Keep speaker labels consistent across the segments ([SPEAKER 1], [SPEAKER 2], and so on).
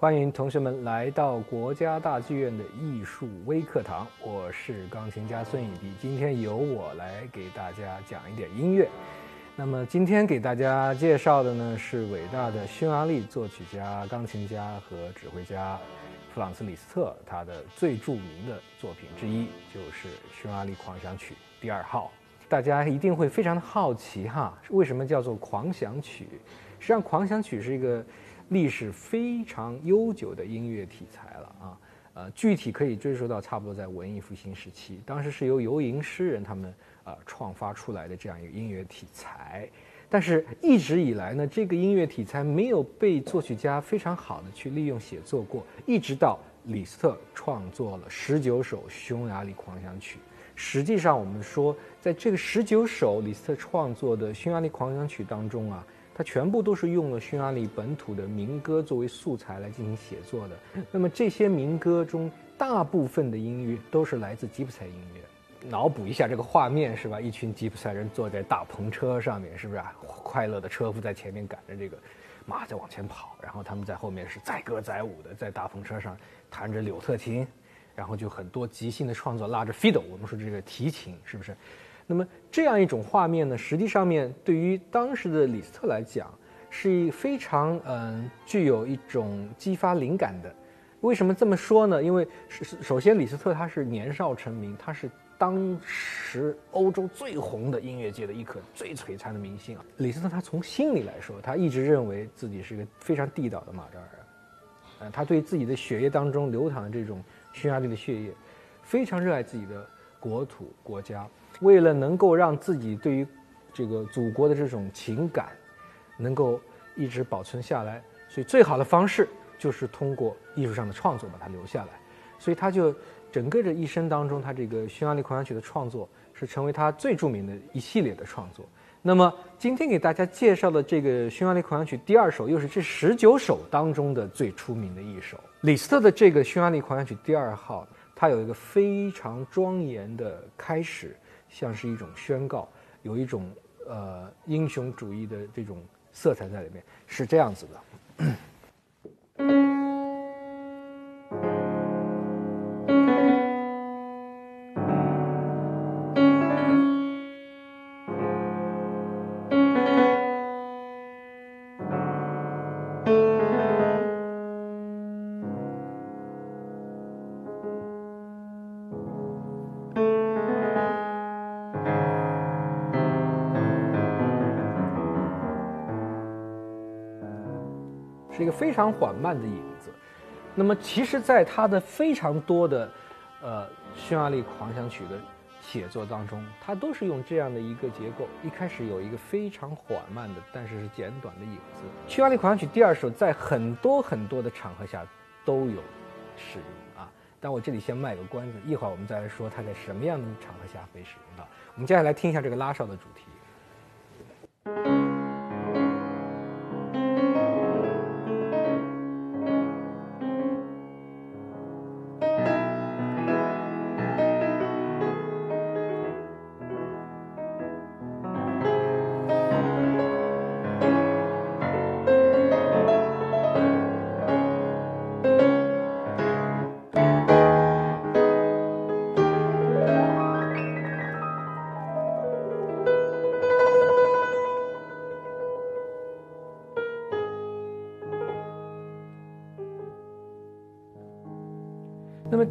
[SPEAKER 1] 欢迎同学们来到国家大剧院的艺术微课堂，我是钢琴家孙以迪，今天由我来给大家讲一点音乐。那么今天给大家介绍的呢是伟大的匈牙利作曲家、钢琴家和指挥家弗朗茨·李斯特，他的最著名的作品之一就是《匈牙利狂想曲第二号》。大家一定会非常的好奇哈，为什么叫做狂想曲？实际上，狂想曲是一个历史非常悠久的音乐题材了啊。呃，具体可以追溯到差不多在文艺复兴时期，当时是由游吟诗人他们呃创发出来的这样一个音乐题材。但是，一直以来呢，这个音乐题材没有被作曲家非常好的去利用写作过，一直到李斯特创作了十九首匈牙利狂想曲。实际上，我们说，在这个十九首李斯特创作的匈牙利狂想曲当中啊，它全部都是用了匈牙利本土的民歌作为素材来进行写作的。那么这些民歌中，大部分的音乐都是来自吉普赛音乐。脑补一下这个画面是吧？一群吉普赛人坐在大篷车上面，是不是啊？快乐的车夫在前面赶着这个马在往前跑，然后他们在后面是载歌载舞的，在大篷车上弹着柳特琴，然后就很多即兴的创作，拉着 fiddle，我们说这个提琴，是不是？那么这样一种画面呢，实际上面对于当时的李斯特来讲，是一非常嗯具有一种激发灵感的。为什么这么说呢？因为首首先李斯特他是年少成名，他是。当时欧洲最红的音乐界的一颗最璀璨的明星啊，李斯特他从心里来说，他一直认为自己是一个非常地道的马扎尔人，呃，他对自己的血液当中流淌的这种匈牙利的血液，非常热爱自己的国土国家。为了能够让自己对于这个祖国的这种情感能够一直保存下来，所以最好的方式就是通过艺术上的创作把它留下来。所以他就。整个这一生当中，他这个匈牙利狂想曲的创作是成为他最著名的一系列的创作。那么今天给大家介绍的这个匈牙利狂想曲第二首，又是这十九首当中的最出名的一首。李斯特的这个匈牙利狂想曲第二号，它有一个非常庄严的开始，像是一种宣告，有一种呃英雄主义的这种色彩在里面，是这样子的。是一个非常缓慢的影子，那么其实，在他的非常多的，呃，匈牙利狂想曲的写作当中，他都是用这样的一个结构。一开始有一个非常缓慢的，但是是简短的影子。匈牙利狂想曲第二首在很多很多的场合下都有使用啊，但我这里先卖个关子，一会儿我们再来说它在什么样的场合下被使用到。我们接下来听一下这个拉哨的主题。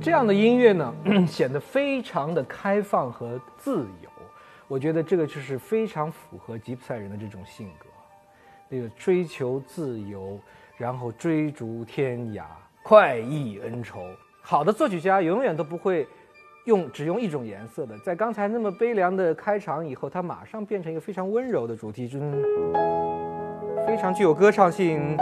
[SPEAKER 1] 这样的音乐呢，显得非常的开放和自由。我觉得这个就是非常符合吉普赛人的这种性格，那个追求自由，然后追逐天涯，快意恩仇。好的作曲家永远都不会用只用一种颜色的。在刚才那么悲凉的开场以后，它马上变成一个非常温柔的主题，真非常具有歌唱性。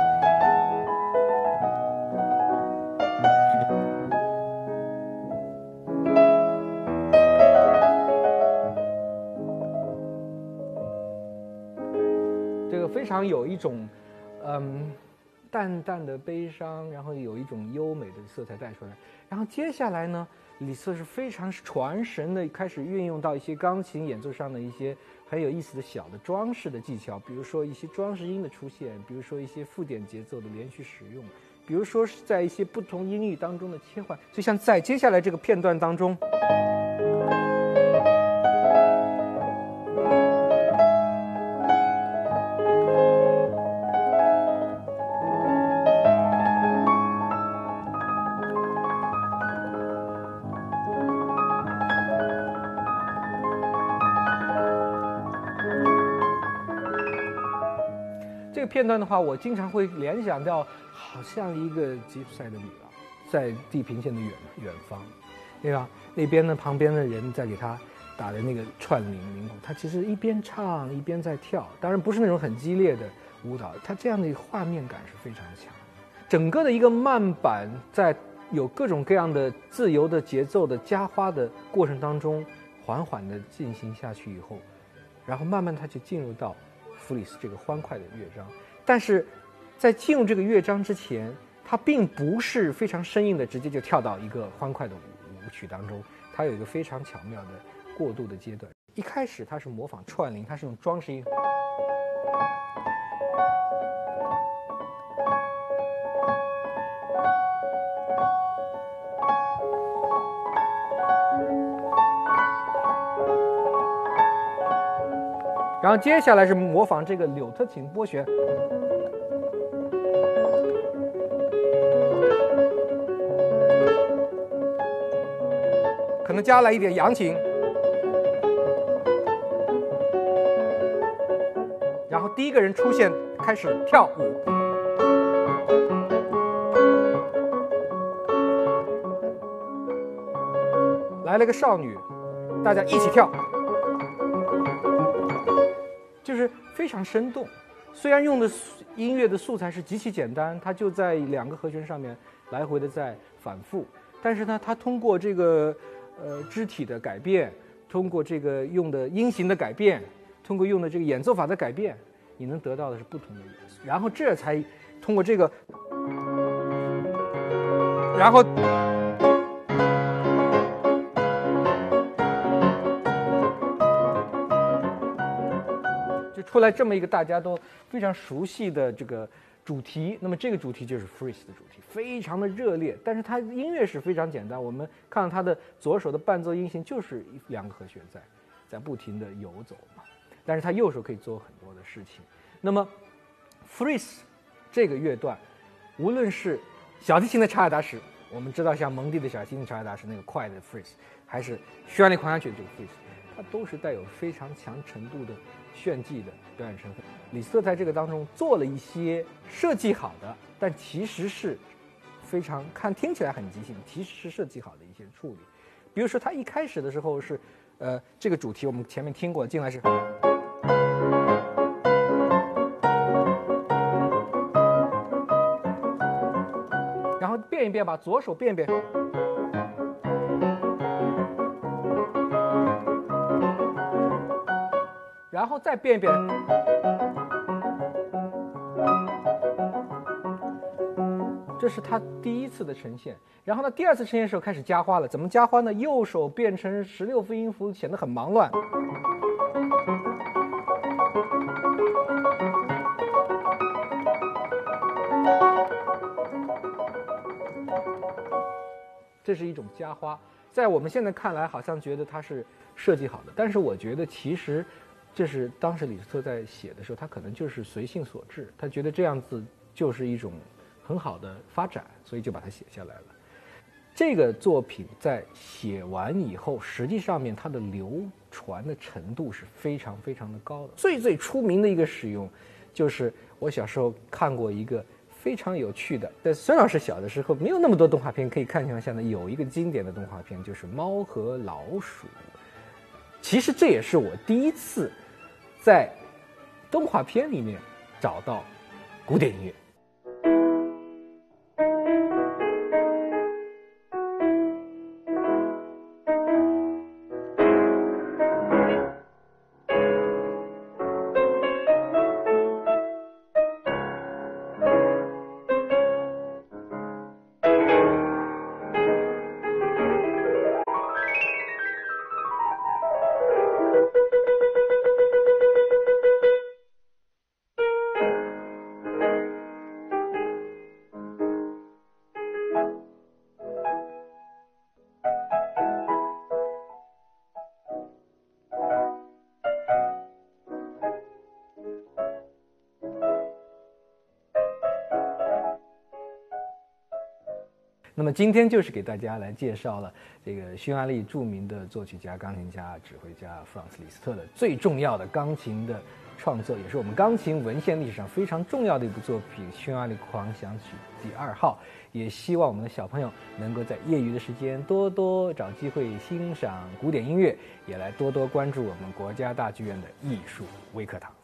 [SPEAKER 1] 常有一种，嗯，淡淡的悲伤，然后有一种优美的色彩带出来。然后接下来呢，李斯是非常传神的，开始运用到一些钢琴演奏上的一些很有意思的小的装饰的技巧，比如说一些装饰音的出现，比如说一些附点节奏的连续使用，比如说是在一些不同音域当中的切换，就像在接下来这个片段当中。片段的话，我经常会联想到，好像一个吉普赛的女郎，在地平线的远远方，对吧？那边呢，旁边的人在给她打的那个串铃铃鼓，她其实一边唱一边在跳，当然不是那种很激烈的舞蹈，她这样的画面感是非常强。整个的一个慢板在有各种各样的自由的节奏的加花的过程当中，缓缓的进行下去以后，然后慢慢它就进入到弗里斯这个欢快的乐章。但是，在进入这个乐章之前，它并不是非常生硬的，直接就跳到一个欢快的舞舞曲当中。它有一个非常巧妙的过渡的阶段。一开始它是模仿串铃，它是用装饰音，然后接下来是模仿这个柳特琴拨弦。可能加了一点扬琴，然后第一个人出现，开始跳舞，来了个少女，大家一起跳，非常生动。虽然用的音乐的素材是极其简单，它就在两个和弦上面来回的在反复，但是呢，它通过这个。呃，肢体的改变，通过这个用的音型的改变，通过用的这个演奏法的改变，你能得到的是不同的元素。然后这才通过这个，然后出来这么一个大家都非常熟悉的这个。主题，那么这个主题就是 Freeze 的主题，非常的热烈，但是它音乐是非常简单。我们看到它的左手的伴奏音型就是两个和弦在，在不停的游走嘛，但是它右手可以做很多的事情。那么 Freeze 这个乐段，无论是小提琴的查尔达什，我们知道像蒙蒂的小提琴查尔达什那个快的 Freeze，还是匈牙利狂想曲的这个 Freeze，它都是带有非常强程度的炫技的表演成分。李斯特在这个当中做了一些设计好的，但其实是非常看听起来很即兴，其实是设计好的一些处理。比如说，他一开始的时候是，呃，这个主题我们前面听过，进来是，然后变一变，把左手变一变，然后再变一变。这是他第一次的呈现，然后呢，第二次呈现时候开始加花了。怎么加花呢？右手变成十六分音符，显得很忙乱。这是一种加花，在我们现在看来，好像觉得它是设计好的，但是我觉得其实这是当时李斯特在写的时候，他可能就是随性所致，他觉得这样子就是一种。很好的发展，所以就把它写下来了。这个作品在写完以后，实际上面它的流传的程度是非常非常的高的。最最出名的一个使用，就是我小时候看过一个非常有趣的。在孙老师小的时候没有那么多动画片可以看，像现在有一个经典的动画片就是《猫和老鼠》。其实这也是我第一次在动画片里面找到古典音乐。那么今天就是给大家来介绍了这个匈牙利著名的作曲家、钢琴家、指挥家弗朗茨·李斯特的最重要的钢琴的创作，也是我们钢琴文献历史上非常重要的一部作品《匈牙利狂想曲第二号》。也希望我们的小朋友能够在业余的时间多多找机会欣赏古典音乐，也来多多关注我们国家大剧院的艺术微课堂。